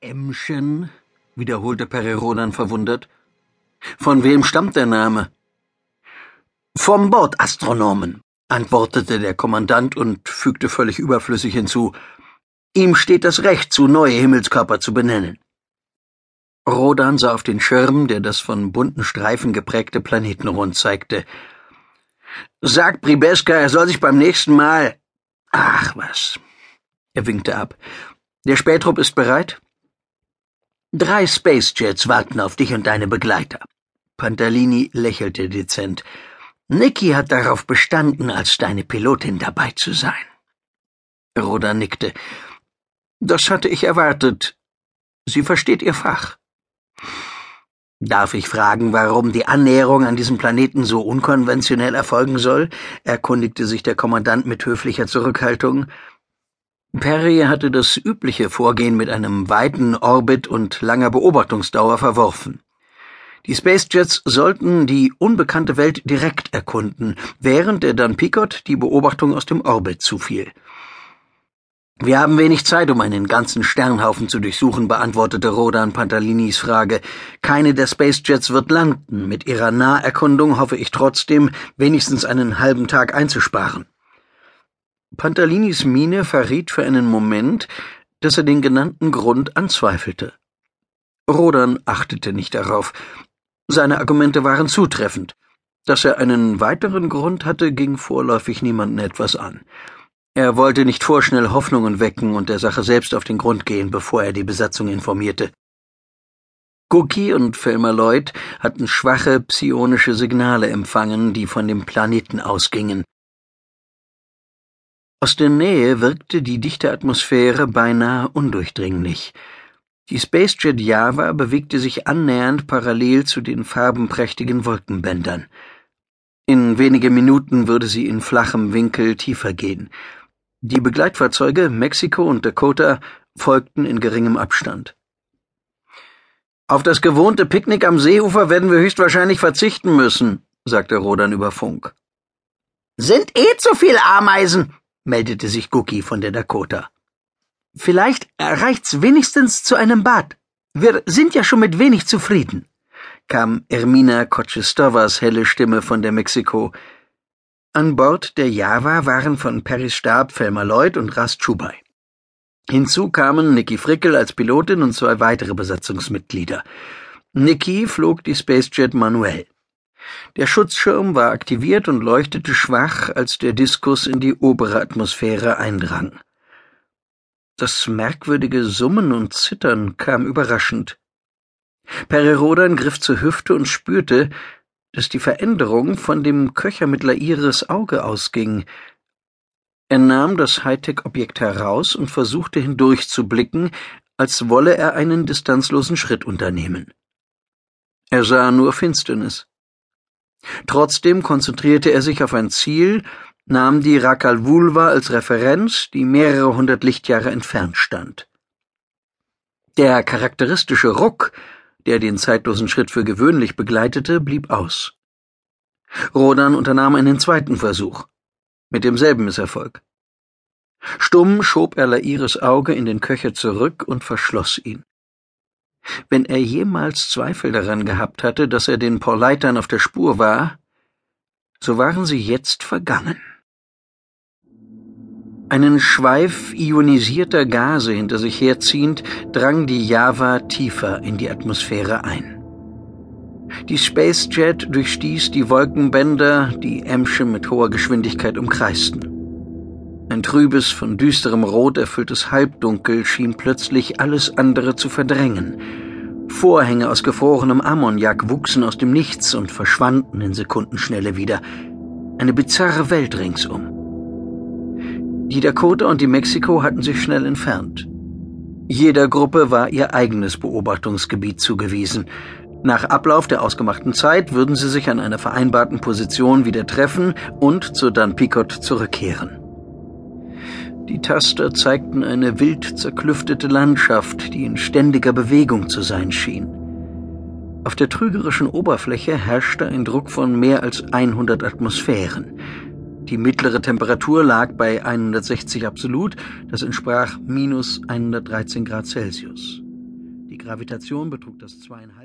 Emschen? wiederholte Pererodan verwundert. Von wem stammt der Name? Vom Bordastronomen, antwortete der Kommandant und fügte völlig überflüssig hinzu. Ihm steht das Recht zu, neue Himmelskörper zu benennen. Rodan sah auf den Schirm, der das von bunten Streifen geprägte Planetenrund zeigte. Sag Pribeska, er soll sich beim nächsten Mal. Ach was. Er winkte ab. Der Spätrupp ist bereit? Drei Spacejets warten auf dich und deine Begleiter. Pantalini lächelte dezent. Niki hat darauf bestanden, als deine Pilotin dabei zu sein. Roda nickte. Das hatte ich erwartet. Sie versteht ihr Fach. Darf ich fragen, warum die Annäherung an diesem Planeten so unkonventionell erfolgen soll? erkundigte sich der Kommandant mit höflicher Zurückhaltung. Perry hatte das übliche Vorgehen mit einem weiten Orbit und langer Beobachtungsdauer verworfen. Die Spacejets sollten die unbekannte Welt direkt erkunden, während der dann Picot die Beobachtung aus dem Orbit zufiel. Wir haben wenig Zeit, um einen ganzen Sternhaufen zu durchsuchen, beantwortete Rodan Pantalinis Frage. Keine der Spacejets wird landen. Mit ihrer Naherkundung hoffe ich trotzdem, wenigstens einen halben Tag einzusparen. Pantalinis Miene verriet für einen Moment, dass er den genannten Grund anzweifelte. Rodan achtete nicht darauf. Seine Argumente waren zutreffend. Dass er einen weiteren Grund hatte, ging vorläufig niemanden etwas an. Er wollte nicht vorschnell Hoffnungen wecken und der Sache selbst auf den Grund gehen, bevor er die Besatzung informierte. Cookie und Felmer Lloyd hatten schwache psionische Signale empfangen, die von dem Planeten ausgingen. Aus der Nähe wirkte die dichte Atmosphäre beinahe undurchdringlich. Die Spacejet Java bewegte sich annähernd parallel zu den farbenprächtigen Wolkenbändern. In wenige Minuten würde sie in flachem Winkel tiefer gehen. Die Begleitfahrzeuge Mexiko und Dakota folgten in geringem Abstand. Auf das gewohnte Picknick am Seeufer werden wir höchstwahrscheinlich verzichten müssen, sagte Rodan über Funk. Sind eh zu viel Ameisen, meldete sich Cookie von der Dakota. Vielleicht reicht's wenigstens zu einem Bad. Wir sind ja schon mit wenig zufrieden, kam Ermina Kotschestovas helle Stimme von der Mexiko. An Bord der Java waren von Perrys Stab Felmer Lloyd und Rast Schubai. Hinzu kamen Nikki Frickel als Pilotin und zwei weitere Besatzungsmitglieder. Nikki flog die Spacejet manuell. Der Schutzschirm war aktiviert und leuchtete schwach, als der Diskus in die obere Atmosphäre eindrang. Das merkwürdige Summen und Zittern kam überraschend. Pererodan griff zur Hüfte und spürte, dass die Veränderung von dem Köchermittler Iris Auge ausging. Er nahm das Hightech-Objekt heraus und versuchte hindurchzublicken, als wolle er einen distanzlosen Schritt unternehmen. Er sah nur Finsternis. Trotzdem konzentrierte er sich auf ein Ziel, nahm die Rakal Vulva als Referenz, die mehrere hundert Lichtjahre entfernt stand. Der charakteristische Ruck, der den zeitlosen Schritt für gewöhnlich begleitete, blieb aus. Rodan unternahm einen zweiten Versuch, mit demselben Misserfolg. Stumm schob er Lairis Auge in den Köcher zurück und verschloss ihn. Wenn er jemals Zweifel daran gehabt hatte, dass er den Porleitern auf der Spur war, so waren sie jetzt vergangen. Einen Schweif ionisierter Gase hinter sich herziehend, drang die Java tiefer in die Atmosphäre ein. Die Spacejet durchstieß die Wolkenbänder, die Emsche mit hoher Geschwindigkeit umkreisten. Ein trübes, von düsterem Rot erfülltes Halbdunkel schien plötzlich alles andere zu verdrängen. Vorhänge aus gefrorenem Ammoniak wuchsen aus dem Nichts und verschwanden in Sekundenschnelle wieder. Eine bizarre Welt ringsum. Die Dakota und die Mexiko hatten sich schnell entfernt. Jeder Gruppe war ihr eigenes Beobachtungsgebiet zugewiesen. Nach Ablauf der ausgemachten Zeit würden sie sich an einer vereinbarten Position wieder treffen und zu Dan Picot zurückkehren. Die Taster zeigten eine wild zerklüftete Landschaft, die in ständiger Bewegung zu sein schien. Auf der trügerischen Oberfläche herrschte ein Druck von mehr als 100 Atmosphären. Die mittlere Temperatur lag bei 160 absolut, das entsprach minus 113 Grad Celsius. Die Gravitation betrug das zweieinhalb